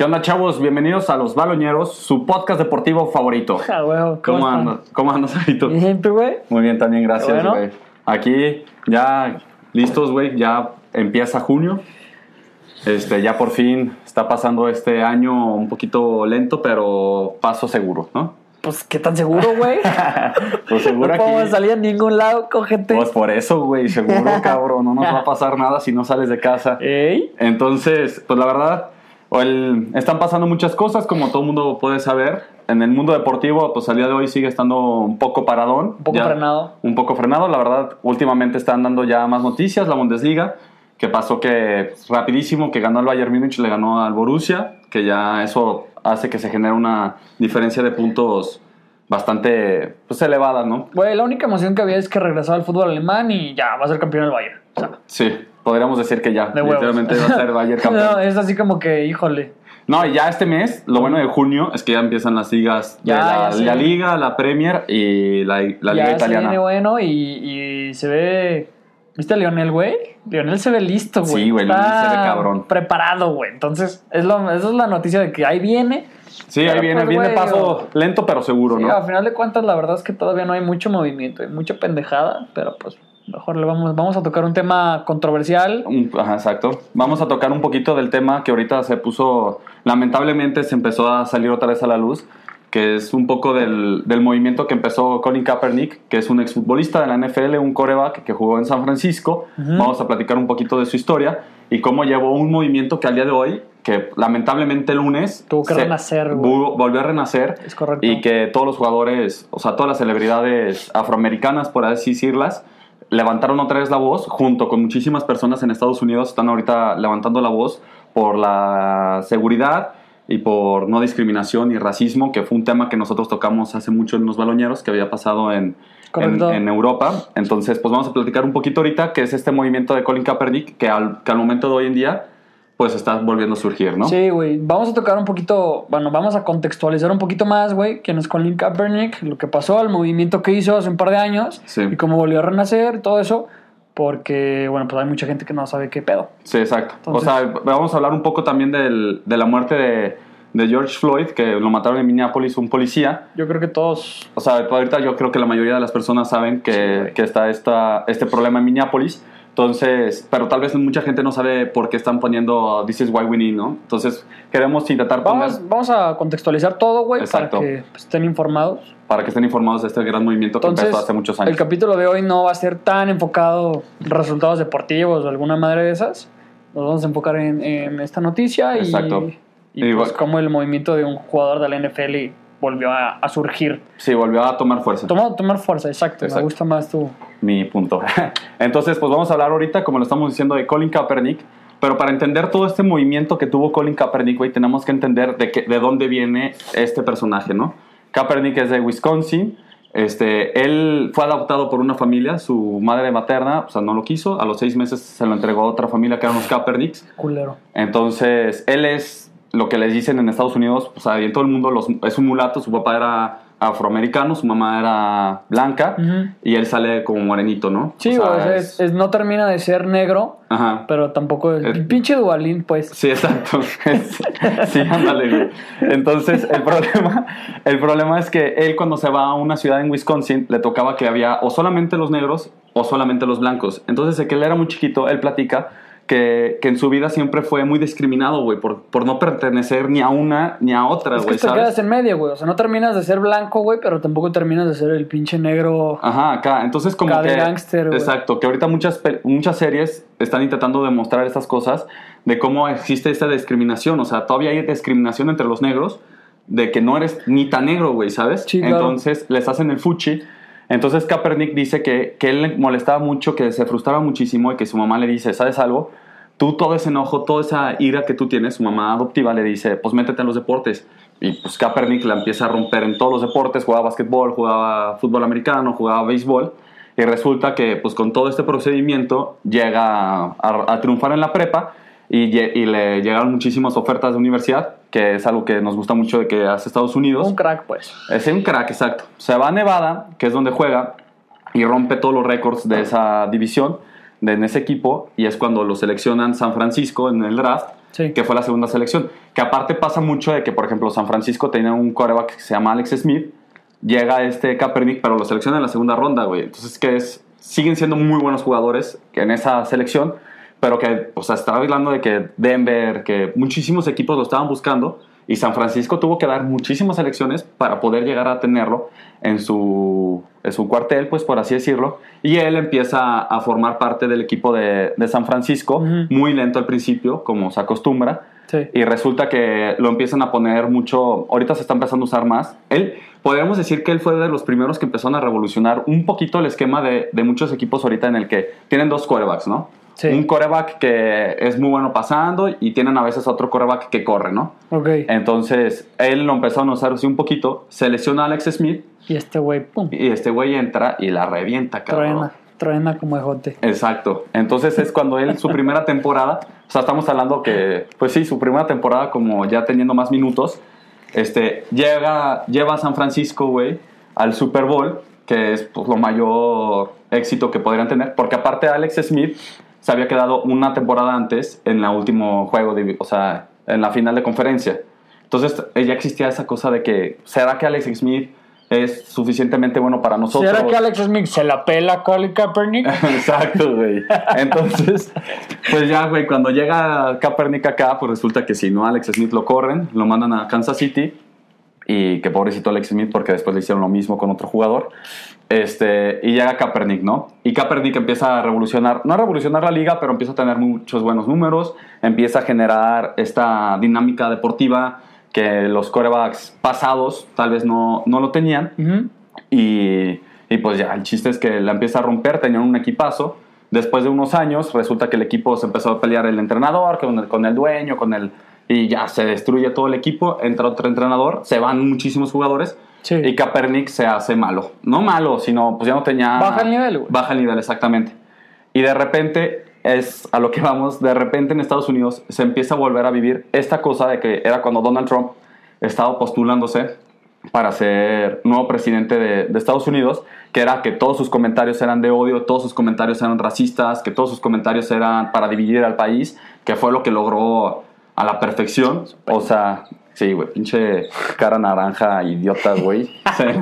¿Qué onda, chavos? Bienvenidos a Los Baloñeros, su podcast deportivo favorito. Ah, huevo, ¿Cómo, están? andas? ¿Cómo andas, Arito? Bien, ¿tú, güey? Muy bien, también, gracias, Bueno. güey. Aquí, ya listos, güey. Ya empieza junio. Este, ya por fin está pasando este año un poquito lento, pero paso seguro, ¿no? Pues, ¿qué tan seguro, güey? Pues seguro no podemos salir a ningún lado, cógete. Pues por eso, güey, seguro, cabrón. No nos va a pasar nada si no sales de casa. ¿Ey? Entonces, pues la verdad, o el- están pasando muchas cosas, como todo el mundo puede saber. En el mundo deportivo, pues al día de hoy sigue estando un poco paradón. Un poco frenado. Un poco frenado, la verdad. Últimamente están dando ya más noticias, la Bundesliga, que pasó que pues, rapidísimo, que ganó el Bayern Múnich, le ganó al Borussia, que ya eso hace que se genere una diferencia de puntos bastante pues, elevada, ¿no? Güey, la única emoción que había es que regresaba al fútbol alemán y ya, va a ser campeón del Bayern. O sea, Sí, podríamos decir que ya, de literalmente va a ser Bayern campeón. no, es así como que, híjole. No, y ya este mes, lo bueno de junio es que ya empiezan las ligas de Ya, la, ya la Liga, la Premier y la, la Liga ya se Italiana. viene bueno y, y se ve... ¿Viste a Lionel, güey? Lionel se ve listo, güey. Sí, güey, Lionel se ve cabrón. preparado, güey. Entonces, es lo, esa es la noticia de que ahí viene. Sí, ahí Pero, viene, pues, viene paso lento pero seguro, Sí, ¿no? a final de cuentas, la verdad es que todavía no hay mucho movimiento, hay mucha pendejada, pero pues mejor le vamos, vamos a tocar un tema controversial. Ajá, exacto. Vamos a tocar un poquito del tema que ahorita se puso, lamentablemente se empezó a salir otra vez a la luz, que es un poco del, del movimiento que empezó Colin Kaepernick, que es un exfutbolista de la NFL, un coreback que jugó en San Francisco. Vamos a platicar un poquito de su historia y cómo llevó un movimiento que al día de hoy, que lamentablemente el lunes... Tuvo que renacer, Volvió a renacer. Es correcto. Y que todos los jugadores, o sea, todas las celebridades afroamericanas, por así decirlas, levantaron otra vez la voz, junto con muchísimas personas en Estados Unidos, están ahorita levantando la voz por la seguridad y por no discriminación y racismo, que fue un tema que nosotros tocamos hace mucho en los baloñeros, que había pasado en, en, Europa. Entonces, pues vamos a platicar un poquito ahorita, que es este movimiento de Colin Kaepernick, que al, que al momento de hoy en día, pues está volviendo a surgir, ¿no? Sí, güey. Vamos a tocar un poquito, bueno, vamos a contextualizar un poquito más, güey, quién es Colin Kaepernick, lo que pasó, el movimiento que hizo hace un par de años Sí. y cómo volvió a renacer, todo eso, porque, bueno, pues hay mucha gente que no sabe qué pedo. Sí, exacto. Entonces- o sea, vamos a hablar un poco también del- de la muerte de, de George Floyd, que lo mataron en Minneapolis un policía. Yo creo que todos O sea, ahorita yo creo que la mayoría de las personas saben que, que está esta, este problema en Minneapolis. Entonces, pero tal vez mucha gente no sabe por qué están poniendo This is why we need, ¿no? Entonces, queremos intentar poner Vamos, vamos a contextualizar todo, güey, para que pues, estén informados. para que estén informados de este gran movimiento que Entonces, empezó hace muchos años. el capítulo de hoy no va a ser tan enfocado en resultados deportivos o alguna madre de esas. Nos vamos a enfocar en, en esta noticia y, Exacto. y Y pues cómo el movimiento de un jugador de la NFL volvió a, a surgir. Sí, volvió a tomar fuerza. Toma, tomar fuerza, exacto. Me Exacto. gusta más tu... mi punto. Entonces, pues vamos a hablar ahorita, como lo estamos diciendo, de Colin Kaepernick. Pero para entender todo este movimiento que tuvo Colin Kaepernick, güey, tenemos que entender de, qué- de dónde viene este personaje, ¿no? Kaepernick es de Wisconsin. Este, él fue adoptado por una familia, su madre materna, o sea, no lo quiso. A los seis meses se lo entregó a otra familia que eran los Kaepernicks. culero. Entonces, él es lo que les dicen en Estados Unidos, o sea, y en todo el mundo los- es un mulato, su papá era afroamericano, su mamá era blanca, y él sale como morenito, ¿no? Sí, O sea, güey, o sea, es- es- no termina de ser negro, Ajá. pero tampoco es... Es- Pinche Dualín, pues. Sí, exacto. sí, ándale. Entonces, el problema, el problema es que él cuando se va a una ciudad en Wisconsin, le tocaba que había o solamente los negros o solamente los blancos. Entonces, de que él era muy chiquito, él platica que, que en su vida siempre fue muy discriminado, güey, por, por no pertenecer ni a una ni a otra, Es que güey, te ¿sabes? quedas en medio, güey. O sea, no terminas de ser blanco, güey, pero tampoco terminas de ser el pinche negro. Ajá, acá. Entonces, como Acá de que. gángster, güey. exacto, que ahorita muchas, muchas series están intentando demostrar estas cosas de cómo existe esta discriminación. O sea, todavía hay discriminación entre los negros de que no eres ni tan negro, güey, ¿sabes? Sí, claro. Entonces, les hacen el fuchi. Entonces, Kaepernick dice que, que él le molestaba mucho, que se frustraba muchísimo y que su mamá le dice, ¿sabes algo? Tú todo ese enojo, toda esa ira que tú tienes, su mamá adoptiva le dice, pues métete en los deportes. Y pues Kaepernick la empieza a romper en todos los deportes, jugaba básquetbol, jugaba fútbol americano, jugaba béisbol. Y resulta que pues con todo este procedimiento llega a, triunfar en la prepa y, y le llegaron muchísimas ofertas de universidad, que es algo que nos gusta mucho de que hace Estados Unidos. Un crack, pues. Es un crack, exacto. Se va a Nevada, que es donde juega, y rompe todos los récords de esa división, de, en ese equipo, y es cuando lo seleccionan San Francisco en el draft Sí. que fue la segunda selección. Que aparte pasa mucho de que, por ejemplo, San Francisco tenía un coreback que se llama Alex Smith, llega este Kaepernick, pero lo selecciona en la segunda ronda, güey. Entonces, que es, siguen siendo muy buenos jugadores que en esa selección, pero que, o sea, estaba hablando de que Denver, que muchísimos equipos lo estaban buscando, y San Francisco tuvo que dar muchísimas elecciones para poder llegar a tenerlo en su, en su cuartel, pues por así decirlo. Y él empieza a formar parte del equipo de, de San Francisco, Ujú. muy lento al principio, como se acostumbra. Sí. Y resulta que lo empiezan a poner mucho. Ahorita se está empezando a usar más. Él, podríamos decir que él fue de los primeros que empezaron a revolucionar un poquito el esquema de, de muchos equipos ahorita en el que tienen dos corebacks, ¿no? Sí. Un coreback que es muy bueno pasando y tienen a veces otro coreback que corre, ¿no? Ok. Entonces, él lo empezaron a usar así un poquito. Se lesiona a Alex Smith Y este güey, pum. y este güey entra y la revienta, cabrón. Truena. Truena como ejote. Exacto. Entonces es cuando él, su primera temporada, o sea, estamos hablando que, pues sí, su primera temporada como ya teniendo más minutos, este, llega, lleva a San Francisco, güey, al Super Bowl, que es pues, lo mayor éxito que podrían tener, porque aparte Alex Smith se había quedado una temporada antes en el último juego, de, o sea, en la final de conferencia. Entonces eh, ya existía esa cosa de que, ¿será que Alex Smith es suficientemente bueno para nosotros? ¿Será que Alex Smith se la pela a Colin Kaepernick? Exacto, güey. Entonces, pues ya, güey, cuando llega Kaepernick acá, pues resulta que si no, Alex Smith lo corren, lo mandan a Kansas City. Y que pobrecito Alex Smith, porque después le hicieron lo mismo con otro jugador. Este, y llega Kaepernick, ¿no? Y Kaepernick empieza a revolucionar, no a revolucionar la liga, pero empieza a tener muchos buenos números, empieza a generar esta dinámica deportiva que los corebacks pasados tal vez no, no lo tenían. Ujú. Y, y pues ya, el chiste es que la empieza a romper, tenían un equipazo. Después de unos años, resulta que el equipo se empezó a pelear el entrenador con el, con el dueño, con el... Y ya se destruye todo el equipo, entra otro entrenador, se van muchísimos jugadores Sí. y Kaepernick se hace malo. No malo, sino pues ya no tenía... Baja el nivel, güey. Baja el nivel, exactamente. Y de repente, es a lo que vamos, de repente en Estados Unidos se empieza a volver a vivir esta cosa de que era cuando Donald Trump estaba postulándose para ser nuevo presidente de, de Estados Unidos, que era que todos sus comentarios eran de odio, todos sus comentarios eran racistas, que todos sus comentarios eran para dividir al país, que fue lo que logró a la perfección. O sea, sí, güey, pinche cara naranja, idiota, güey. Se,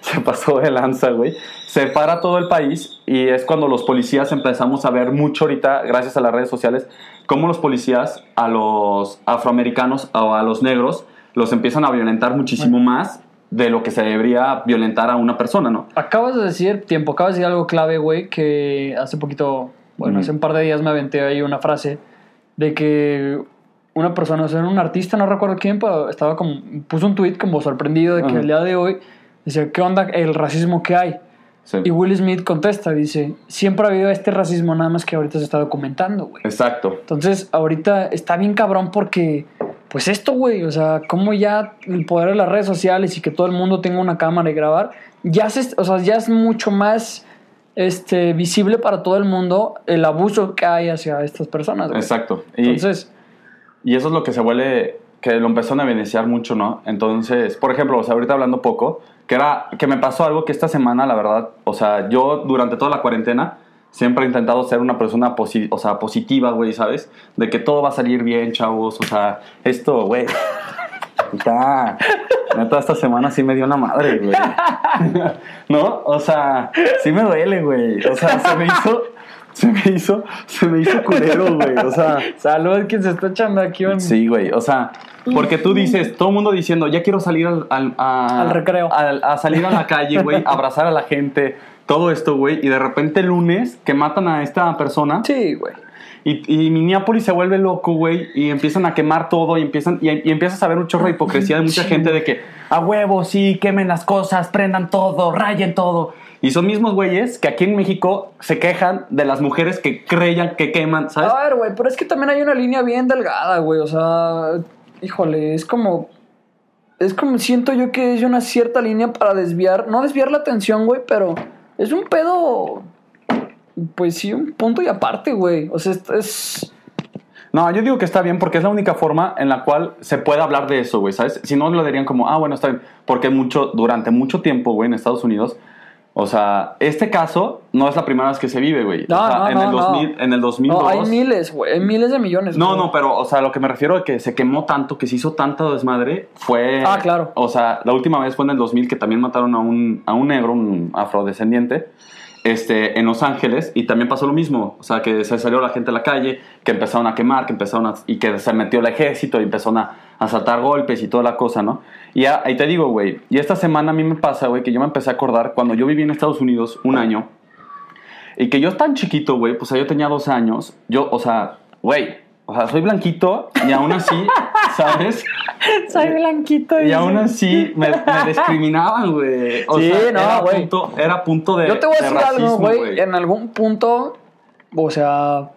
se pasó de lanza, güey. Separa todo el país y es cuando los policías empezamos a ver mucho ahorita, gracias a las redes sociales, cómo los policías a los afroamericanos o a los negros los empiezan a violentar muchísimo más de lo que se debería violentar a una persona, ¿no? Acabas de decir, tiempo, acabas de decir algo clave, güey, que hace poquito, bueno, Ujú. hace un par de días me aventé ahí una frase de que una persona, o sea, un artista, no recuerdo quién, pero estaba como, puso un tweet como sorprendido de que Ajá. el día de hoy, decía, ¿qué onda el racismo que hay? Sí. Y Will Smith contesta, dice, siempre ha habido este racismo, nada más que ahorita se está documentando, güey. Exacto. Entonces, ahorita está bien cabrón porque, pues esto, güey, o sea, como ya el poder de las redes sociales y que todo el mundo tenga una cámara y grabar, ya, se, o sea, ya es mucho más este, visible para todo el mundo el abuso que hay hacia estas personas, güey. Exacto. Y, Entonces, y eso es lo que se vuelve, que lo empezaron a evidenciar mucho, ¿no? Entonces, por ejemplo, o sea, ahorita hablando poco, que era, que me pasó algo que esta semana, la verdad, o sea, yo durante toda la cuarentena siempre he intentado ser una persona posi- o sea, positiva, güey, ¿sabes? De que todo va a salir bien, chavos, o sea, esto, güey. Esta semana sí me dio una madre, güey. ¿No? O sea, sí me duele, güey. O sea, se me hizo, se me hizo, se me hizo culero, güey. O sea, salud que se está echando aquí un... Sí, güey. O sea, porque tú dices, todo el mundo diciendo, ya quiero salir al, al, a, Al recreo. al- a salir a la calle, güey, abrazar a la gente, todo esto, güey. Y de repente el lunes que matan a esta persona Sí, güey. y, y Minneapolis se vuelve loco, güey, y empiezan a quemar todo y empiezan y, y empiezas a ver un chorro de hipocresía de mucha gente de que a huevo, sí, quemen las cosas, prendan todo, rayen todo. Y son mismos güeyes que aquí en México se quejan de las mujeres que creyan que queman, ¿sabes? A ver, güey, pero es que también hay una línea bien delgada, güey. O sea, híjole, es como. Es como siento yo que es una cierta línea para desviar. No desviar la atención, güey, pero es un pedo. Pues sí, un punto y aparte, güey. O sea, es. No, yo digo que está bien porque es la única forma en la cual se puede hablar de eso, güey, ¿sabes? Si no, lo dirían como, ah, bueno, está bien. Porque mucho, durante mucho tiempo, güey, en Estados Unidos, O sea, este caso no es la primera vez que se vive, güey. No, o sea, no, en, no, el no. 2000, en el 2002. No, hay miles, güey. Hay miles de millones. No, güey. no, pero, o sea, lo que me refiero a que se quemó tanto, que se hizo tanta desmadre, fue... Ah, claro. O sea, la última vez fue en el 2000 que también mataron a un, a un negro, un afrodescendiente, este, en Los Ángeles, y también pasó lo mismo. O sea, que se salió la gente a la calle, que empezaron a quemar, que empezaron a... y que se metió el ejército y empezaron a, a saltar golpes y toda la cosa, ¿no? Y ahí te digo, güey, y esta semana a mí me pasa, güey, que yo me empecé a acordar cuando yo viví en Estados Unidos un año, y que yo tan chiquito, güey, pues o sea, yo tenía 12 años, yo, o sea, güey, o sea, soy blanquito y aún así, ¿sabes? Soy blanquito. Y dice. aún así me, me discriminaban, güey. O Sí, sea, no, era punto, era punto de Yo te voy a de decir algo, racismo, güey. En algún punto, o sea,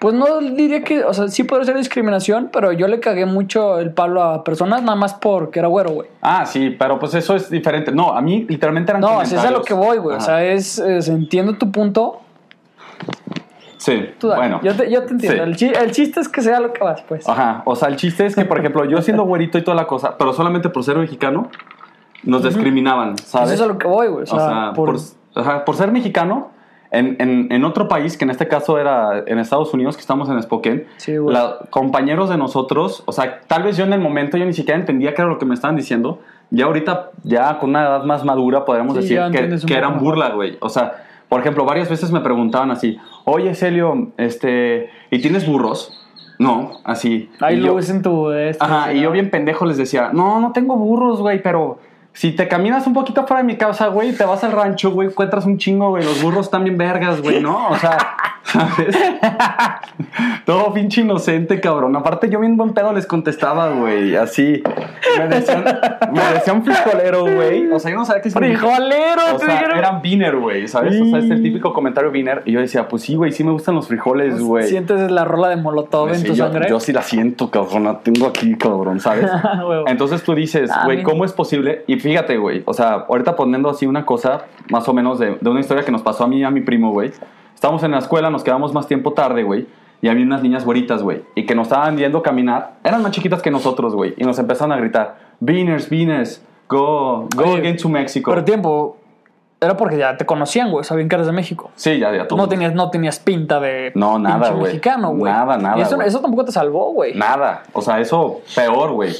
pues no diría que, o sea, sí puede ser discriminación, pero yo le cagué mucho el palo a personas nada más porque era güero, güey. Ah, sí, pero pues eso es diferente. No, a mí literalmente eran No, es a lo que voy, güey. O sea, es, es- entiendo tu punto. Sí, Tú dale, bueno. yo, te, yo te entiendo. Sí. El, chi- el chiste es que sea lo que vas, pues. Ajá, o sea, el chiste es que, por ejemplo, yo siendo güerito y toda la cosa, pero solamente por ser mexicano, nos discriminaban, ¿sabes? Eso es a lo que voy, güey. O sea, O sea, por- por, ajá, por ser mexicano, en, en- en otro país, que en este caso era en Estados Unidos, que estamos en Spokane, Sí, la- compañeros de nosotros, o sea, tal vez yo en el momento yo ni siquiera entendía qué era lo que me estaban diciendo. Ya ahorita, ya con una edad más madura, podríamos Sí, decir que, que eran burla, güey. O sea, por ejemplo, varias veces me preguntaban así, oye, Celio, este, ¿y tienes burros? No, así. Hay Y yo- luz en tu... este, Ajá, y yo bien pendejo les decía, no, no tengo burros, güey, pero si te caminas un poquito fuera de mi casa, güey, te vas al rancho, güey, encuentras un chingo, güey, los burros bien vergas, güey, ¿no? O sea, ¿sabes? Todo pinche inocente, cabrón. Aparte, yo bien buen pedo les contestaba, güey, así. Me decían, me decían frijolero, güey. O sea, yo no sabía qué significaba. ¡Frijolero! O sea, dijeron. eran beaner, güey, ¿sabes? O sea, es el típico comentario beaner. Y yo decía, pues sí, güey, sí me gustan los frijoles, güey. Sientes la rola de Molotov Pues en sí, tu yo, sangre. yo sí la siento, cabrón. La tengo aquí, cabrón, ¿sabes? Huevo. Entonces tú dices, Ah, güey. ¿cómo es posible? Y fíjate, güey, o sea, ahorita poniendo así una cosa, más o menos de, de una historia que nos pasó a mí y a mi primo, güey. Estábamos en la escuela, nos quedamos más tiempo tarde, güey. Y había unas niñas güeritas, güey. Y que nos estaban viendo caminar. Eran más chiquitas que nosotros, güey. Y nos empezaron a gritar, Beaners, Beaners, go, go Oye, against to Mexico. Pero tiempo, era porque ya te conocían, güey. Sabían que eres de México. sí, ya, ya. todo. No tenías, no tenías pinta de No, nada, güey. mexicano, güey. Nada, nada, Y eso, eso tampoco te salvó, güey. Nada. O sea, eso peor, güey.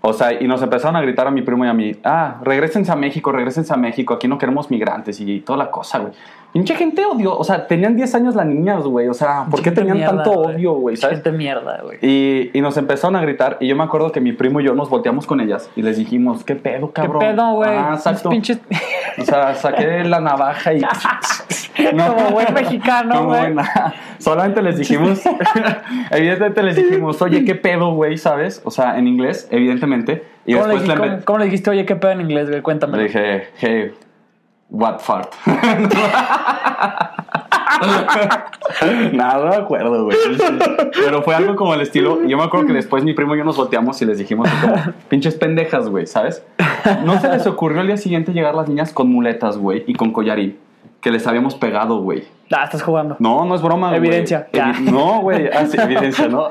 O sea, y nos empezaron a gritar a mi primo y a mí, ah, regresense a México, regresense a México, aquí no queremos migrantes y toda la cosa, güey. Mucha gente odió, o sea, tenían 10 años las niñas, güey. O sea, ¿por qué Gente tenían mierda, tanto odio, güey? ¿Sabes? Gente mierda, güey. Y, y nos empezaron a gritar y yo me acuerdo que mi primo y yo nos volteamos con ellas y les dijimos, ¿qué pedo, ¿Qué cabrón? pedo, güey? Ah, exacto. pinches... O sea, saqué la navaja y... Como buen mexicano, güey. Solamente les dijimos, evidentemente les dijimos, oye, ¿qué pedo, güey? ¿Sabes? O sea, en inglés, evidentemente. Y ¿Cómo, le, después dijiste- le, cómo- cómo le dijiste, oye, qué pedo en inglés, güey? Cuéntame. le dije, hey, what fart? Nada, no me acuerdo, güey. Pero fue algo como el estilo. Yo me acuerdo que después mi primo y yo nos volteamos y les dijimos pinches pendejas, güey, ¿sabes? No se les ocurrió al día siguiente llegar las niñas con muletas, güey, y con collarín, que les habíamos pegado, güey. Ah, estás jugando. No, no es broma, güey. Evidencia. Evi- no, güey. Ah, sí, evidencia, ¿no?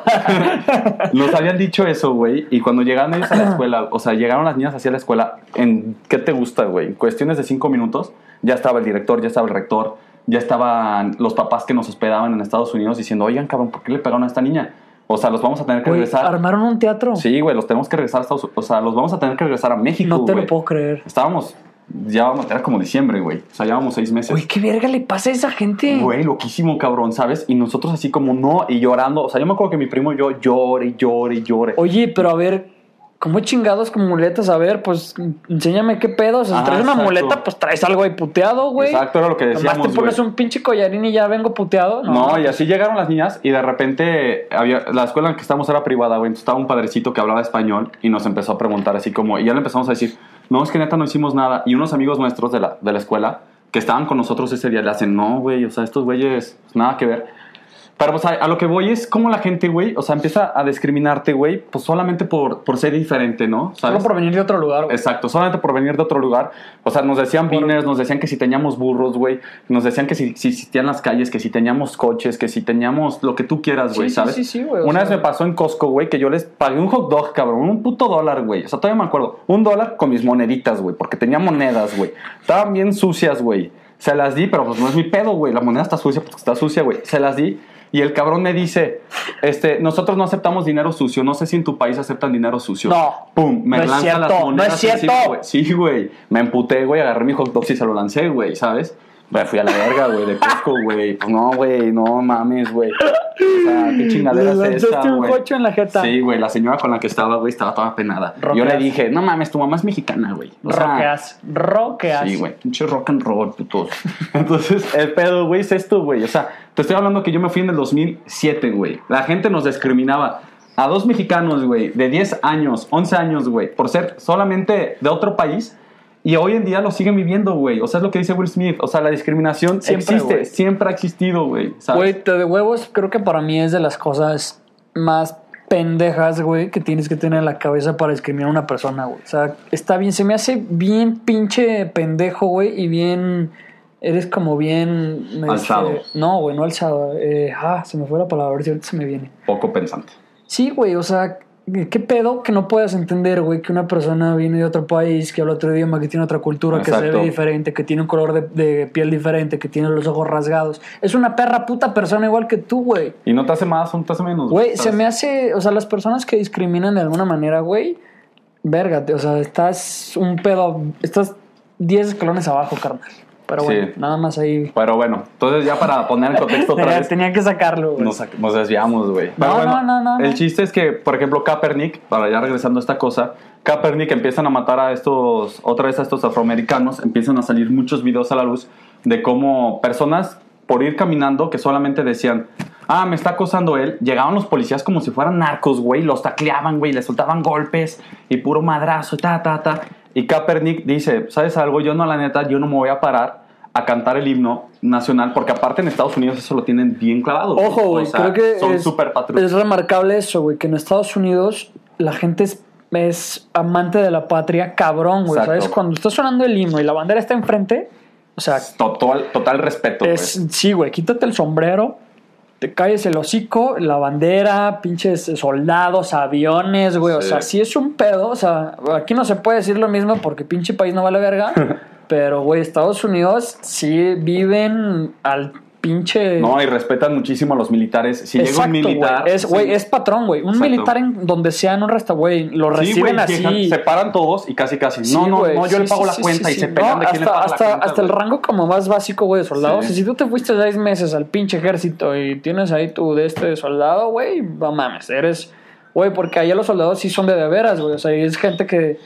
Nos habían dicho eso, güey. Y cuando llegaron ellos a la escuela, o sea, llegaron las niñas hacia la escuela, ¿en qué te gusta, güey? En cuestiones de cinco minutos, ya estaba el director, ya estaba el rector, ya estaban los papás que nos hospedaban en Estados Unidos diciendo, oigan, cabrón, ¿por qué le pegaron a esta niña? O sea, los vamos a tener que regresar. armaron un teatro. Sí, güey, los tenemos que regresar a Estados Unidos. O sea, los vamos a tener que regresar a México, no te lo puedo creer. Estábamos, ya vamos, era como diciembre, güey. O sea, llevábamos seis meses. Güey, ¿qué verga le pasa a esa gente? Güey, loquísimo, cabrón, ¿sabes? Y nosotros así como no, y llorando. O sea, yo me acuerdo que mi primo y yo llore, y llore, y llore. Oye, pero a ver, ¿cómo chingados con muletas? A ver, pues enséñame qué pedo. O sea, si Ajá, traes una muleta, pues traes algo ahí puteado, güey. Exacto, era lo que decíamos, te pones güey. un pinche collarín y ya vengo puteado. No, y así llegaron las niñas y de repente había, la escuela en que estábamos era privada, güey. Entonces estaba un padrecito que hablaba español y nos empezó a preguntar así como, y ya le empezamos a decir, no, es que neta no hicimos nada. Y unos amigos nuestros de la, de la escuela que estaban con nosotros ese día le hacen, no, güey, o sea, estos güeyes, pues, nada que ver. Pero, o sea, a lo que voy es cómo la gente, güey, o sea, empieza a discriminarte, güey, pues solamente por, por ser diferente, ¿no? Solo por venir de otro lugar, güey. Exacto, solamente por venir de otro lugar. O sea, nos decían beaners, nos decían que si teníamos burros, güey. Nos decían que si, si existían las calles, que si teníamos coches, que si teníamos lo que tú quieras, güey, Sí, sí, ¿sabes? sí, sí, güey, o Una sea- vez me pasó en Costco, güey, que yo les pagué un hot dog, cabrón, un puto dólar, güey. O sea, todavía me acuerdo. Un dólar con mis moneditas, güey, porque tenía monedas, güey. Estaban bien sucias, güey. Se las di, pero pues no es mi pedo, güey. La moneda está sucia porque está sucia, güey. Se las di. Y el cabrón me dice, este, nosotros no aceptamos dinero sucio. No sé si en tu país aceptan dinero sucio. No. Pum, me No lanza las no es monedas cierto. encima, güey. Sí, güey. Me emputé, güey. Agarré mi hot dog y se lo lancé, güey, ¿sabes? Me fui a la verga, güey, de Costco, güey. Pues no, güey, no mames, güey. O sea, qué chingadera Le es esa, lanzaste un cocho en la jeta. Sí, güey, la señora con la que estaba, güey, estaba toda penada. Yo Roqueas. le dije, no mames, tu mamá es mexicana, güey. O sea, Roqueas. Roqueas. Sí, güey, pinche rock and roll, putos. Entonces, el pedo, güey, es esto, güey. O sea, te estoy hablando que yo me fui en el 2007, güey. La gente nos discriminaba. A dos mexicanos, güey, de 10 años, 11 años, güey, por ser solamente de otro país. Y hoy en día lo siguen viviendo, güey. O sea, es lo que dice Will Smith. O sea, la discriminación Siempre, existe, siempre ha existido, güey. Güey, te de huevos creo que para mí es de las cosas más pendejas, güey, que tienes que tener en la cabeza para discriminar a una persona, güey. O sea, está bien, se me hace bien pinche pendejo, güey, y bien... Eres como bien... Alzado. no, güey, no alzado. Eh, ah, se me fue la palabra, a ver si ahorita se me viene. Poco pensante. Sí, güey, o sea, ¿qué pedo que no puedas entender, güey, que una persona viene de otro país, que habla otro idioma, que tiene otra cultura, que se ve diferente, que tiene un color de, de piel diferente, que tiene los ojos rasgados? Es una perra puta persona igual que tú, güey. Y no te hace más, no te hace menos. Güey, se me hace, o sea, las personas que discriminan de alguna manera, güey, vérgate, o sea, estás un pedo, estás 10 escalones abajo, carnal. Pero bueno, Sí. nada más ahí. Pero bueno, entonces ya para poner en contexto otra vez. tenía que sacarlo, güey. Nos, nos desviamos, güey. No, bueno, no, no, no, El chiste es que, por ejemplo, Kaepernick, para ya regresando a esta cosa, Kaepernick empiezan a matar a estos, otra vez a estos afroamericanos, empiezan a salir muchos videos a la luz de cómo personas, por ir caminando, que solamente decían, ah, me está acosando él, llegaban los policías como si fueran narcos, güey, los tacleaban, güey, le soltaban golpes y puro madrazo, ta, ta, ta. Y Kaepernick dice, ¿sabes algo? Yo no, la neta, yo no me voy a parar a cantar el himno nacional, porque aparte en Estados Unidos eso lo tienen bien clavado. Ojo, güey, O sea, creo que son es, súper es remarcable eso, güey, que en Estados Unidos la gente es, es amante de la patria, cabrón, güey. Exacto. ¿Sabes? Cuando está sonando el himno y la bandera está enfrente, o sea, Total, total respeto. es, pues. sí, güey, quítate el sombrero, te calles el hocico, la bandera, pinches soldados, aviones, güey. O sea, sí es un pedo. O sea, aquí no se puede decir lo mismo porque pinche país no vale verga. pero, güey, Estados Unidos sí viven al pinche. No, y respetan muchísimo a los militares. Si llega un Exacto, militar. Es, güey, sí. es patrón, güey. Un Exacto. militar en donde sea en un restaurante, güey, lo Sí, reciben así. se paran todos y casi casi. Sí, no, no, no, yo le pago la cuenta y se pelean No, de quién le hasta, paga hasta, la cuenta. hasta el rango como más básico, güey, de soldado. Sí. Si tú te fuiste seis meses al pinche ejército y tienes ahí tu de este soldado, güey, no mames, eres... Güey, porque allá los soldados sí son de de veras, güey. O sea, es gente que,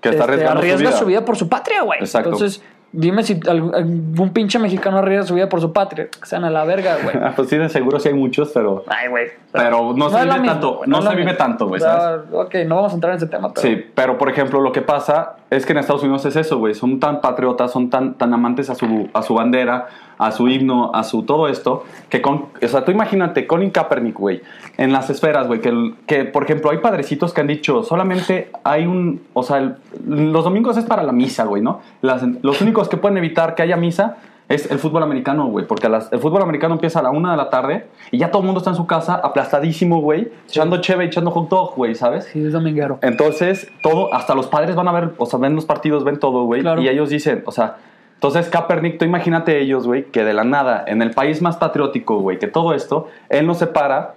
Que está este, arriesgando arriesga su su vida. vida. por su patria, güey. Exacto. Entonces, dime si algún, pinche mexicano arriesga su vida por su patria. Que sean a la verga, güey. Ah, pues sí, de seguro sí hay muchos, pero. Ay, güey. Pero no se vive mismo, tanto, no se vive mismo. tanto, güey, O sea, ¿sabes? Ok, no vamos a entrar en ese tema, pero... Sí, pero por ejemplo, lo que pasa es que en Estados Unidos es eso, güey. Son tan patriotas, son tan, tan amantes a su, a su bandera, a su himno, a su todo esto, que con. O sea, tú imagínate, Colin Kaepernick, güey, en las esferas, güey, que, que por ejemplo hay padrecitos que han dicho solamente hay un. O sea, el- los domingos es para la misa, güey, ¿no? Las- los únicos que pueden evitar que haya misa es el fútbol americano, güey, porque las- el fútbol americano empieza a la una de la tarde y ya todo el mundo está en su casa aplastadísimo, güey, echando cheve, echando hot dog, güey, ¿sabes? Sí, es dominguero. Entonces, todo, hasta los padres van a ver, o sea, ven los partidos, ven todo, güey. Claro. Y ellos dicen, o sea, entonces Kaepernick, tú imagínate ellos, güey, que de la nada, en el país más patriótico, güey, que todo esto, él no se para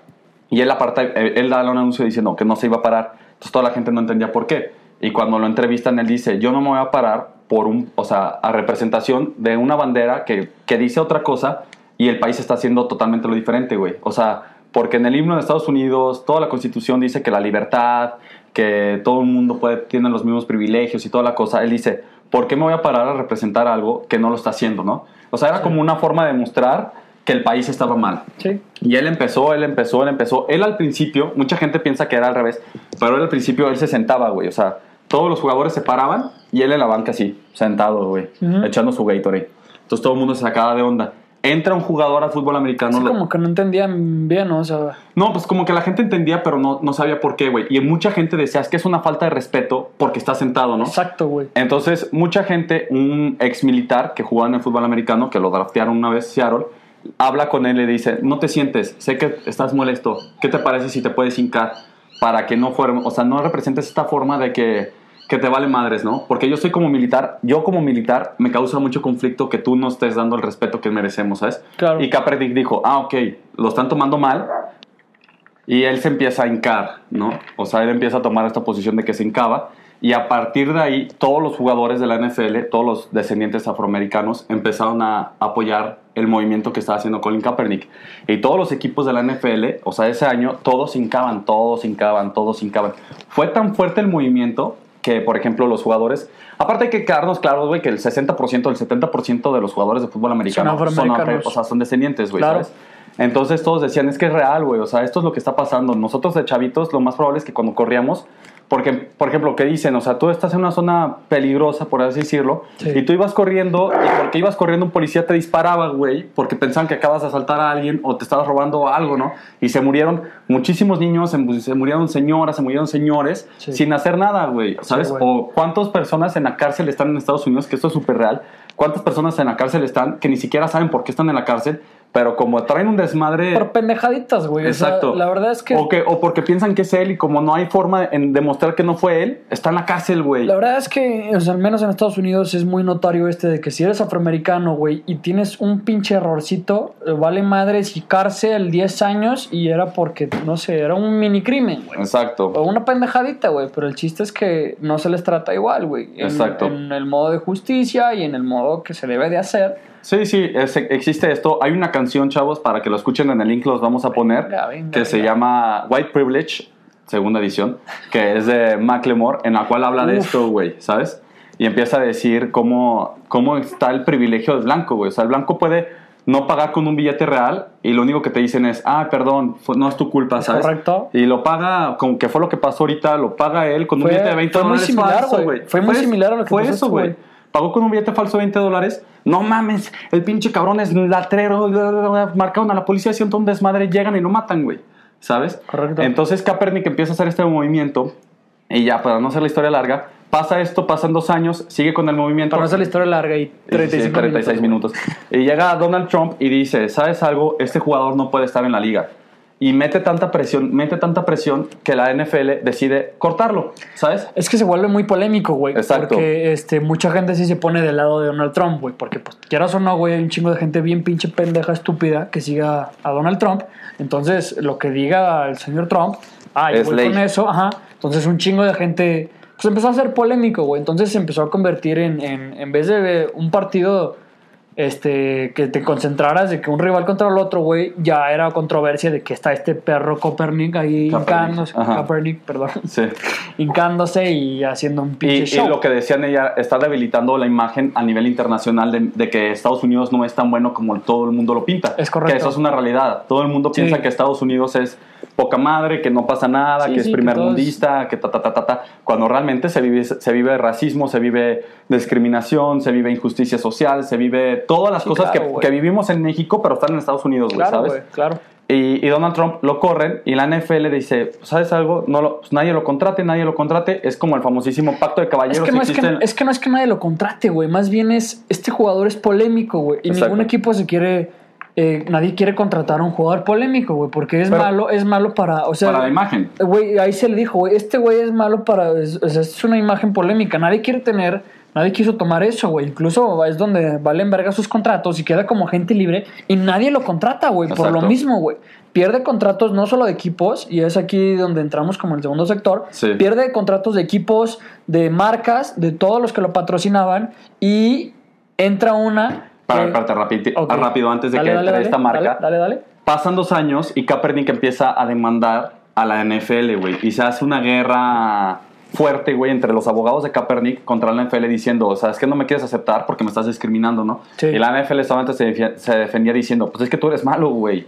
y él aparta, él, él da un anuncio diciendo que no se iba a parar. Entonces toda la gente no entendía por qué. Y cuando lo entrevistan, él dice, yo no me voy a parar por un, o sea, a representación de una bandera que, que dice otra cosa y el país está haciendo totalmente lo diferente, güey. O sea, porque en el himno de Estados Unidos, toda la constitución dice que la libertad, que todo el mundo puede, tiene los mismos privilegios y toda la cosa. Él dice, ¿por qué me voy a parar a representar algo que no lo está haciendo, no? O sea, era como una forma de mostrar que el país estaba mal. Sí. Y él empezó, él empezó, él empezó. Él al principio, mucha gente piensa que era al revés, pero él al principio él se sentaba, güey. O sea, todos los jugadores se paraban y él en la banca así, sentado, güey, echando su Gatorade. Entonces todo el mundo se sacaba de onda. Entra un jugador al fútbol americano. Es lo- como que no entendían bien, ¿no? O sea, No, pues como que la gente entendía, pero no, no sabía por qué, güey. Y mucha gente decía, es que es una falta de respeto porque está sentado, ¿no? exacto, güey. Entonces, mucha gente, un ex militar que jugaba en el fútbol americano, que lo draftearon una vez Seattle, habla con él y le dice, no te sientes, sé que estás molesto, ¿qué te parece si te puedes hincar para que no fuera, o sea, no representes esta forma de que, que te vale madres, ¿no? Porque yo soy como militar, yo como militar me causa mucho conflicto que tú no estés dando el respeto que merecemos, ¿sabes? Claro. Y Kaepernick dijo, ah, ok, lo están tomando mal, y él se empieza a hincar, ¿no? O sea, él empieza a tomar esta posición de que se hincaba. Y a partir de ahí, todos los jugadores de la NFL, todos los descendientes afroamericanos, empezaron a apoyar el movimiento que estaba haciendo Colin Kaepernick. Y todos los equipos de la NFL, o sea, ese año, todos hincaban, todos hincaban, todos hincaban. Fue tan fuerte el movimiento que, por ejemplo, los jugadores... Aparte hay que quedarnos claros, güey, que el 60%, el 70% de los jugadores de fútbol americano Son afro- o sea, son descendientes, güey, Claro. ¿sabes? Entonces todos decían, es que es real, güey, o sea, esto es lo que está pasando. Nosotros de chavitos, lo más probable es que cuando corríamos, porque, por ejemplo, ¿qué dicen? O sea, tú estás en una zona peligrosa, por así decirlo, Sí. y tú ibas corriendo, y porque ibas corriendo un policía te disparaba, güey, porque pensaban que acabas de asaltar a alguien o te estabas robando algo, ¿no? Y se murieron muchísimos niños, se, mu- se murieron señoras, se murieron señores, Sí. sin hacer nada, güey, ¿sabes? güey. o cuántas personas en la cárcel están en Estados Unidos, que esto es súper real, cuántas personas en la cárcel están que ni siquiera saben por qué están en la cárcel, pero como traen un desmadre... Por pendejaditas, güey. O sea, Exacto. la verdad es que. O, que, o porque piensan que es él y como no hay forma en demostrar que no fue él, está en la cárcel, güey. La verdad es que, o sea, al menos en Estados Unidos es muy notorio este de que si eres afroamericano, güey, y tienes un pinche errorcito, eh, vale madres y cárcel 10 años y era porque, no sé, era un mini crimen, güey. Exacto. O una pendejadita, güey, pero el chiste es que no se les trata igual, güey. Exacto. En el modo de justicia y en el modo que se debe de hacer. Sí, sí, es- existe esto. Hay una canción, chavos, para que lo escuchen en el link, los vamos a poner, Venga, venga, que se venga. llama White Privilege, segunda edición, que es de Macklemore, en la cual habla de Uf. esto, güey, ¿sabes? Y empieza a decir cómo, cómo está el privilegio del blanco, güey. O sea, el blanco puede no pagar con un billete real y lo único que te dicen es, ah, perdón, fue- no es tu culpa, ¿sabes? correcto. Y lo paga, como que fue lo que pasó ahorita, lo paga él con un Fue- billete de 20 fue muy dólares similar, falso, güey. Fue muy similar a lo que Fue pasaste, eso, güey. Pagó con un billete falso de 20 dólares. No mames, el pinche cabrón es latrero. Marcaron a la policía, siento un desmadre, llegan y lo matan, güey. ¿Sabes? Correcto. Entonces Kaepernick empieza a hacer este movimiento. Y ya, para no hacer la historia larga, pasa esto, pasan dos años, sigue con el movimiento. Para no hacer la historia larga y 35, Sí, 36 minutos. Y llega Donald Trump y dice, ¿sabes algo? Este jugador no puede estar en la liga. Y mete tanta presión, mete tanta presión que la NFL decide cortarlo, ¿sabes? Es que se vuelve muy polémico, güey. Exacto. Porque este, mucha gente sí se pone del lado de Donald Trump, güey. Porque, pues, quieras o no, güey, hay un chingo de gente bien pinche pendeja, estúpida, que siga a Donald Trump. Entonces, lo que diga el señor Trump, ah, yo Es con eso, ajá. Entonces, un chingo de gente, pues, empezó a ser polémico, güey. Entonces, se empezó a convertir en, en, en vez de un partido este, que te concentraras de que un rival contra el otro, güey, ya era controversia de que está este perro Copernic ahí Kaepernick, hincándose. Kaepernick, perdón, Sí. hincándose y haciendo un pinche Y, y show. lo que decían ella, está debilitando la imagen a nivel internacional de, de que Estados Unidos no es tan bueno como todo el mundo lo pinta. Es correcto. Que eso es una realidad. Todo el mundo piensa Sí. que Estados Unidos es poca madre, que no pasa nada, Sí, que es que primer es- mundista, que ta, ta, ta, ta, ta. Cuando realmente se vive, se vive racismo, se vive discriminación, se vive injusticia social, se vive todas las Sí, cosas claro, que, que vivimos en México, pero están en Estados Unidos, güey, Claro, ¿sabes? güey, claro. Y, y Donald Trump lo corren y la NFL dice, ¿sabes algo? No lo- pues nadie lo contrate, nadie lo contrate. Es como el famosísimo pacto de Es caballeros que, no es, que, en- es que no es que nadie lo contrate, güey. Más bien es, este jugador es polémico, güey. Y Exacto. ningún equipo se quiere, eh, nadie quiere contratar a un jugador polémico, güey. Porque es Pero- malo, es malo para, o sea... para la imagen. Güey, ahí se le dijo, güey, este güey es malo para, es, es una imagen polémica. Nadie quiere tener, nadie quiso tomar eso, güey. Incluso es donde valen verga sus contratos y queda como gente libre y nadie lo contrata, güey, por lo mismo, güey. Pierde contratos no solo de equipos, y es aquí donde entramos como el segundo sector. Sí. Pierde contratos de equipos, de marcas, de todos los que lo patrocinaban y entra una. Para, espérate, rapidi- Ok. rápido, antes de Dale, que dale, entre dale, esta marca. Dale, dale, dale. Pasan dos años y Kaepernick empieza a demandar a la NFL, güey. Y se hace una guerra fuerte, güey, entre los abogados de Kaepernick contra la NFL diciendo, o sea, es que no me quieres aceptar porque me estás discriminando, ¿no? Sí. Y la NFL solamente se, se defendía diciendo, pues es que tú eres malo, güey.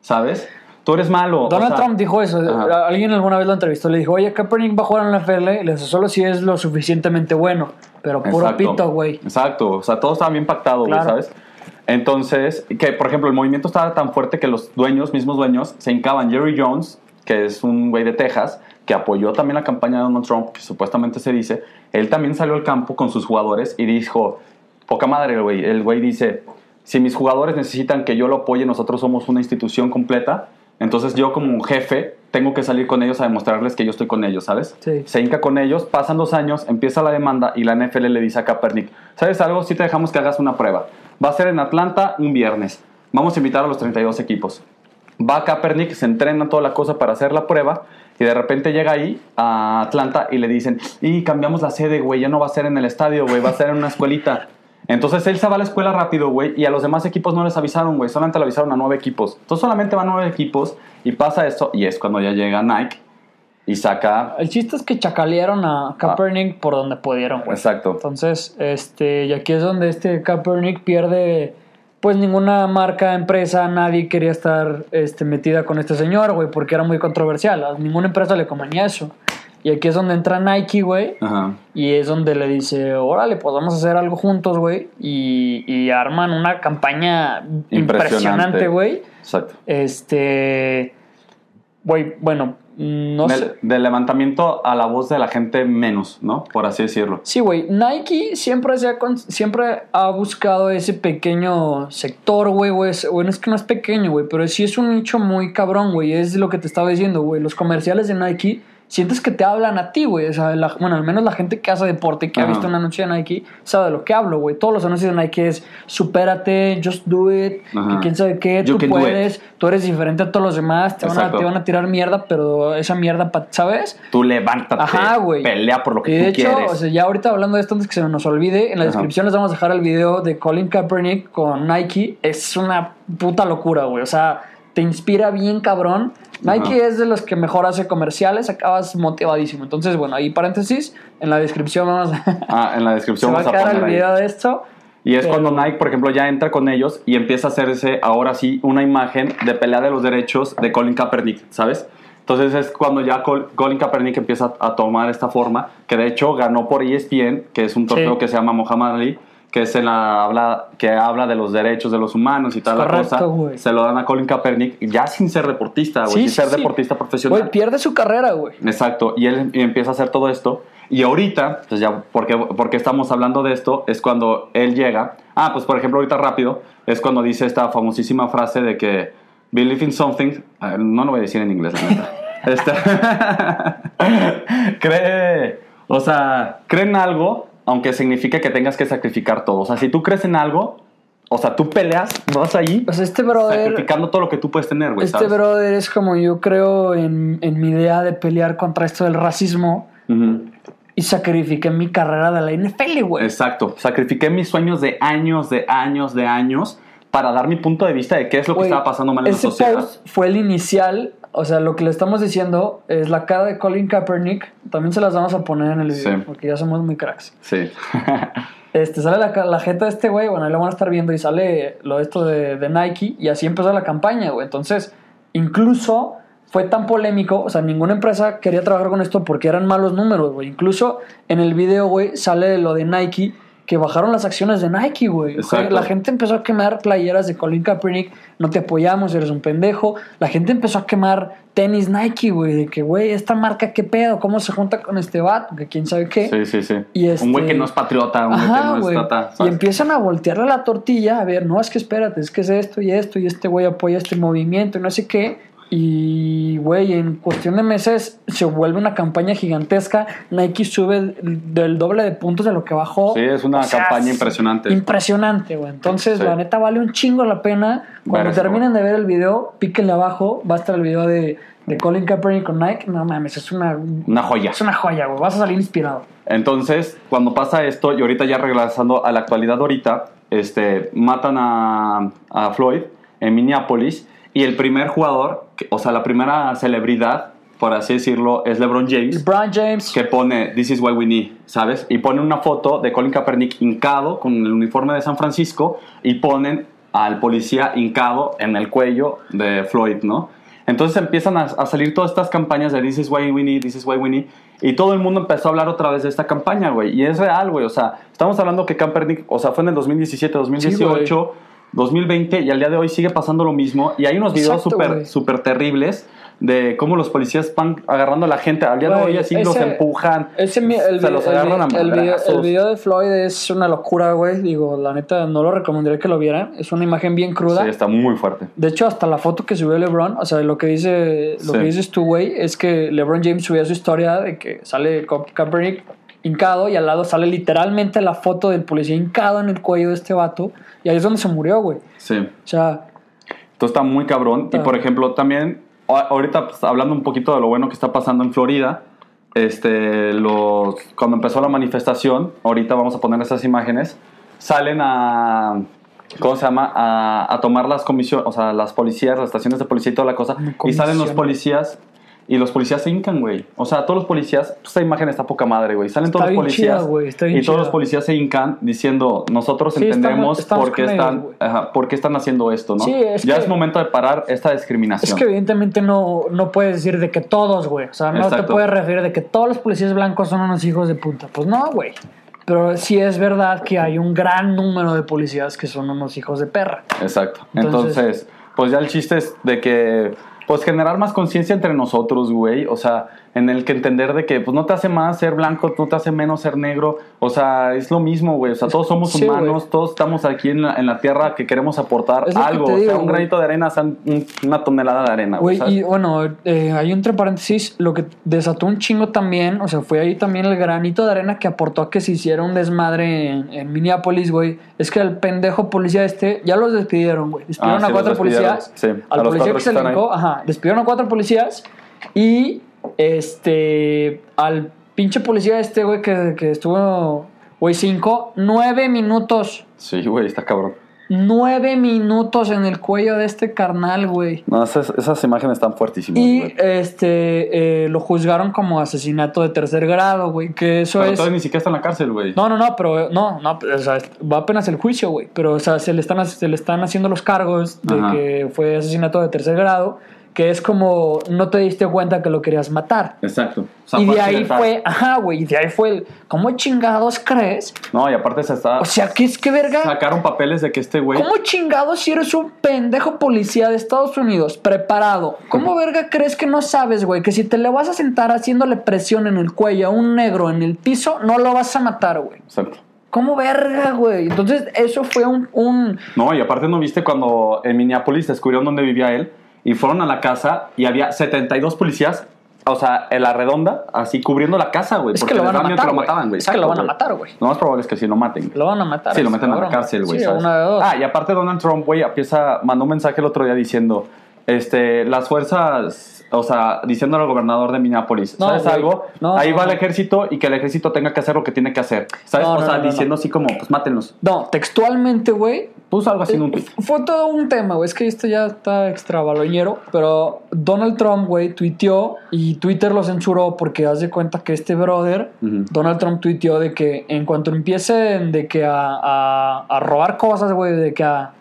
¿Sabes? Tú eres malo. o Donald sea, Trump dijo eso. Ajá. Alguien alguna vez lo entrevistó. Le dijo, oye, Kaepernick va a jugar en la NFL. Solo si es lo suficientemente bueno. Pero puro Exacto. pito, güey. Exacto, o sea, todo estaba bien pactado, güey, Claro. ¿sabes? Entonces, que por ejemplo, el movimiento estaba tan fuerte que los dueños, mismos dueños, se hincaban. Jerry Jones, que es un güey de Texas, que apoyó también la campaña de Donald Trump, que supuestamente se dice, él también salió al campo con sus jugadores y dijo, poca madre, güey. El güey dice, si mis jugadores necesitan que yo lo apoye, nosotros somos una institución completa, entonces yo como jefe tengo que salir con ellos a demostrarles que yo estoy con ellos, ¿sabes? Sí. Se hinca con ellos, pasan dos años, empieza la demanda y la NFL le dice a Kaepernick, ¿sabes algo? Si te dejamos que hagas una prueba. Va a ser en Atlanta un viernes. Vamos a invitar a los 32 equipos. Va Kaepernick, se entrena toda la cosa para hacer la prueba y de repente llega ahí a Atlanta y le dicen, y cambiamos la sede, güey, ya no va a ser en el estadio, güey, va a ser en una escuelita. Entonces él se va a la escuela rápido, güey, y a los demás equipos no les avisaron, güey, solamente le avisaron a nueve equipos. Entonces solamente van nueve equipos y pasa esto, y es cuando ya llega Nike y saca... El chiste es que chacalearon a Kaepernick por donde pudieron, güey. Exacto. Entonces, este, y aquí es donde este Kaepernick pierde, pues ninguna marca, empresa, nadie quería estar este, metida con este señor, güey, porque era muy controversial. A ninguna empresa le convenía eso. Y aquí es donde entra Nike, güey, Ajá. y es donde le dice, órale, pues vamos a hacer algo juntos, güey, y, y arman una campaña impresionante, güey. Exacto. Este, güey, bueno, no sé. Del, del levantamiento a la voz de la gente menos, ¿no? Por así decirlo. Sí, güey. Nike siempre, se ha, siempre ha buscado ese pequeño sector, güey. Bueno, es que no es pequeño, güey. Pero sí es un nicho muy cabrón, güey. Es lo que te estaba diciendo, güey. Los comerciales de Nike sientes que te hablan a ti, güey. O sea, la- bueno, al menos la gente que hace deporte, que ha visto un anuncio de Nike, sabe de lo que hablo, güey. Todos los anuncios de Nike es supérate, just do it, que quién sabe qué, tú puedes, tú eres diferente a todos los demás, te van, a, Exacto. te van a tirar mierda, pero esa mierda, pa- ¿sabes? Tú levántate, Ajá, güey. pelea por lo que Y de tú hecho, quieres. o sea, ya ahorita hablando de esto antes que se nos olvide, en la Ajá. descripción les vamos a dejar el video de Colin Kaepernick con Nike. Es una puta locura, güey. O sea, te inspira bien cabrón. Nike es de los que mejor hace comerciales, acabas motivadísimo. Entonces, bueno, ahí paréntesis, en la descripción vamos a... Ah, en la se descripción va a vamos a el poner ahí. video de esto. Y es Pero- cuando Nike, por ejemplo, ya entra con ellos y empieza a hacerse ahora sí una imagen de pelea de los derechos de Colin Kaepernick, ¿sabes? Entonces es cuando ya Col- Colin Kaepernick empieza a tomar esta forma, que de hecho ganó por ESPN, que es un torneo Sí. que se llama Muhammad Ali, que es en la habla que habla de los derechos de los humanos y tal la cosa. güey. Se lo dan a Colin Kaepernick ya sin ser deportista, güey, Sí, sin sí, ser sí. deportista profesional. Güey, pierde su carrera, güey. Exacto, y él y empieza a hacer todo esto. Y ahorita, pues ya, porque, porque estamos hablando de esto, es cuando él llega. Ah, pues por ejemplo, ahorita rápido, es cuando dice esta famosísima frase de que believe in something. ah, No lo voy a decir en inglés, la neta. Este, cree, o sea, cree en algo, aunque signifique que tengas que sacrificar todo. O sea, si tú crees en algo, o sea, tú peleas, vas ahí Pues este brother... sacrificando todo lo que tú puedes tener, güey. Este ¿sabes? brother es como yo creo en, en mi idea de pelear contra esto del racismo y sacrifiqué mi carrera de la NFL, güey. Exacto. Sacrifiqué mis sueños de años, de años, de años para dar mi punto de vista de qué es lo que estaba pasando mal en la ese sociedad. post fue el inicial. O sea, lo que le estamos diciendo es la cara de Colin Kaepernick. También se las vamos a poner en el video Sí. porque ya somos muy cracks. Sí. Este, sale la, la jeta de este güey, bueno, ahí lo van a estar viendo y sale lo de esto de, de Nike y así empezó la campaña, güey. Entonces, incluso fue tan polémico, o sea, ninguna empresa quería trabajar con esto porque eran malos números, güey. Incluso en el video, güey, sale lo de Nike que bajaron las acciones de Nike, güey. La gente empezó a quemar playeras de Colin Kaepernick, no te apoyamos, eres un pendejo. La gente empezó a quemar tenis Nike, güey, de que, güey, esta marca, ¿qué pedo? ¿Cómo se junta con este vato? Que quién sabe qué. sí, sí, sí. Y Un güey este- que no es patriota, un güey que no es trata. Y empiezan a voltearle la tortilla, a ver, no, es que espérate, es que es esto y esto, y este güey apoya este movimiento y no sé qué. Y, güey, en cuestión de meses se vuelve una campaña gigantesca. Nike sube del doble de puntos de lo que bajó. Sí, es una O sea, campaña es impresionante. Impresionante, güey. Entonces, Sí. la neta vale un chingo la pena. Cuando terminen de ver el video, píquenle abajo. Va a estar el video de, de Colin Kaepernick con Nike. No mames, es una, Una joya. es una joya, güey. Vas a salir inspirado. Entonces, cuando pasa esto, y ahorita ya regresando a la actualidad ahorita, este, matan a, a Floyd en Minneapolis y el primer jugador, o sea, la primera celebridad, por así decirlo, es LeBron James. LeBron James. que pone This is what we need, ¿sabes? Y pone una foto de Colin Kaepernick hincado con el uniforme de San Francisco y ponen al policía hincado en el cuello de Floyd, ¿no? Entonces empiezan a, a salir todas estas campañas de This is why we need, This is why we need. Y todo el mundo empezó a hablar otra vez de esta campaña, güey. Y es real, güey. O sea, estamos hablando que Kaepernick, o sea, fue en el 2017, 2018. 2020 y al día de hoy sigue pasando lo mismo. Y hay unos videos súper súper terribles de cómo los policías van agarrando a la gente. Al día de hoy así los ese- empujan. Ese, mi- el, se los el agarran a el video, el video de Floyd es una locura, güey. Digo, la neta, no lo recomendaría que lo vieran. Es una imagen bien cruda. Sí, está muy fuerte. De hecho, hasta la foto que subió LeBron, o sea, lo que dice, lo Sí. que dices tú, güey, es que LeBron James subió su historia de que sale Ka- Kaepernick hincado y al lado sale literalmente la foto del policía hincado en el cuello de este vato y ahí es donde se murió, güey. O Sí. sea, Entonces está muy cabrón. Y Está. por ejemplo, también, ahorita pues, hablando un poquito de lo bueno que está pasando en Florida, este, los, cuando empezó la manifestación, ahorita vamos a poner esas imágenes, salen a, ¿cómo se llama? A, a tomar las comisiones, o sea, las policías, las estaciones de policía y toda la cosa, y salen los policías. Y los policías se hincan, güey. O sea, todos los policías, pues, esta imagen está poca madre, güey. Salen Está todos los policías chida, está y todos los policías se hincan diciendo, nosotros Sí, entendemos estamos- estamos por qué ellos, están, güey. ajá, por qué están haciendo esto, ¿no? Sí, es ya que- es momento de parar esta es discriminación. que evidentemente no, no puedes decir de que todos, güey. O sea, no te puedes referir de que todos los policías blancos son unos hijos de puta. Pues no, güey. Pero sí es verdad que hay un gran número de policías que son unos hijos de perra. Exacto. Entonces- Entonces, pues ya el chiste es de que, pues generar más conciencia entre nosotros, güey. O sea, en el que entender de que, pues no te hace más ser blanco, no te hace menos ser negro. O sea, es lo mismo, güey. O sea, todos somos Sí, humanos, güey. todos estamos aquí en la, en la tierra que queremos aportar lo que algo. te o sea, digo, un güey. granito de arena, una tonelada de arena, güey. Y bueno, eh, hay entre paréntesis, lo que desató un chingo también, o sea, fue ahí también el granito de arena que aportó a que se hiciera un desmadre en, en Minneapolis, güey. Es que el pendejo policía este, ya los despidieron, güey. Despidieron Ah, a sí, cuatro policías. sí, a al los policía que se lincó, ajá, despidieron a cuatro policías y este, al pinche policía este, güey, que, que estuvo, güey, cinco, nueve minutos. Sí, güey, está cabrón. Nueve minutos en el cuello de este carnal, güey. No, esas, esas imágenes están fuertísimas, Y güey. este eh, lo juzgaron como asesinato de tercer grado, güey. Que eso Pero es. todavía ni siquiera está en la cárcel, güey. No, no, no, pero no, no, o sea, va apenas el juicio, güey. Pero, o sea, se le están, se le están haciendo los cargos de Ajá. que fue asesinato de tercer grado, que es como no te diste cuenta que lo querías matar. Exacto. O sea, y de ahí fue, ajá, güey, y de ahí fue el, ¿cómo chingados crees? No, y aparte se está... O sea, ¿qué es que verga? Sacaron papeles de que este güey... ¿Cómo chingados si eres un pendejo policía de Estados Unidos preparado? ¿Cómo verga crees que no sabes, güey? Que si te le vas a sentar haciéndole presión en el cuello a un negro en el piso, no lo vas a matar, güey. Exacto. ¿Cómo verga, güey? Entonces, eso fue un, un- No, y aparte no viste cuando en Minneapolis descubrieron dónde vivía él y fueron a la casa y había 72 policías, o sea, en la redonda, así cubriendo la casa, güey. Es porque que lo van a matar, lo mataban, güey. Es que lo van a matar, güey. Lo más probable es que sí lo maten. Lo van a matar. Sí, lo meten a la cárcel, güey. Sí, una de dos. Ah, y aparte Donald Trump, güey, empieza, mandó un mensaje el otro día diciendo, este, las fuerzas, o sea, diciéndole al gobernador de Minneapolis, No, ¿sabes güey. algo? No, Ahí no, va el ejército y que el ejército tenga que hacer lo que tiene que hacer, ¿sabes? O sea, diciendo así como, pues mátenlos. No, textualmente, güey. Puso algo así en un tweet. Fue todo un tema, güey. Es que esto ya está extravaloñero. Pero Donald Trump, güey, tuiteó y Twitter lo censuró porque haz de cuenta que este brother. Donald Trump tuiteó de que en cuanto empiecen de que a, a- a robar cosas, güey, de que a,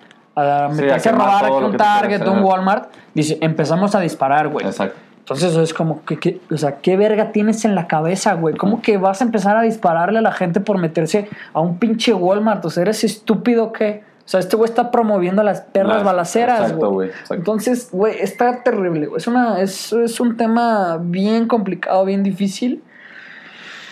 meterse a robar aquí un que Target, quieras, un. Walmart, dice, empezamos a disparar, güey. Exacto. Entonces es como, que, que- o sea, ¿qué verga tienes en la cabeza, güey? ¿Cómo que vas a empezar a dispararle a la gente por meterse a un pinche Walmart? O sea, ¿eres estúpido qué? O sea, este güey está promoviendo las perras Las- balaceras, exacto, güey. Entonces, güey, está terrible, güey. Es, una, es, es un tema bien complicado, bien difícil.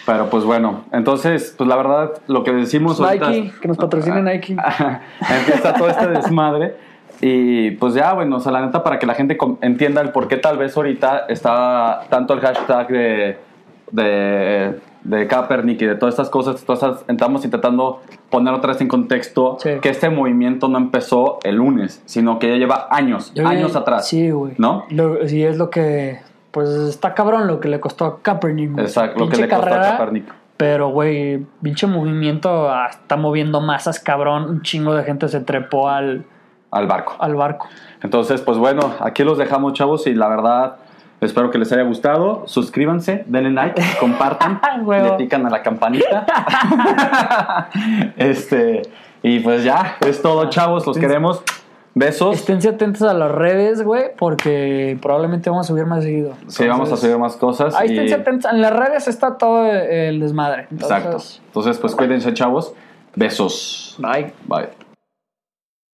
Pero pues bueno, entonces, pues la verdad, lo que decimos ahorita Nike, es- que nos patrocine Nike. empieza todo este desmadre. Y pues ya, bueno, o sea, la neta, para que la gente entienda el por qué tal vez ahorita está tanto el hashtag de, de, de Kaepernick y de todas estas cosas, todas estamos intentando poner otra vez en contexto Sí. que este movimiento no empezó el lunes, sino que ya lleva años, Yo años vi- atrás. Sí, güey. ¿No? Lo- sí, es lo que. Pues está cabrón lo que le costó a Kaepernick. Exacto, lo que le costó a Kaepernick. Pero, güey, pinche movimiento ah, está moviendo masas, cabrón. Un chingo de gente se trepó al, Al barco. al barco. Entonces, pues bueno, aquí los dejamos, chavos, y la verdad, espero que les haya gustado. Suscríbanse, denle like, compartan, le pican a la campanita. este, y pues ya, es todo, chavos, los queremos. Besos. Esténse atentos a las redes, güey, porque probablemente vamos a subir más seguido. Sí, vamos a subir más cosas. Ahí y- esténse atentos. En las redes está todo el desmadre. Exacto. Entonces, pues cuídense, chavos. Besos. Bye. Bye.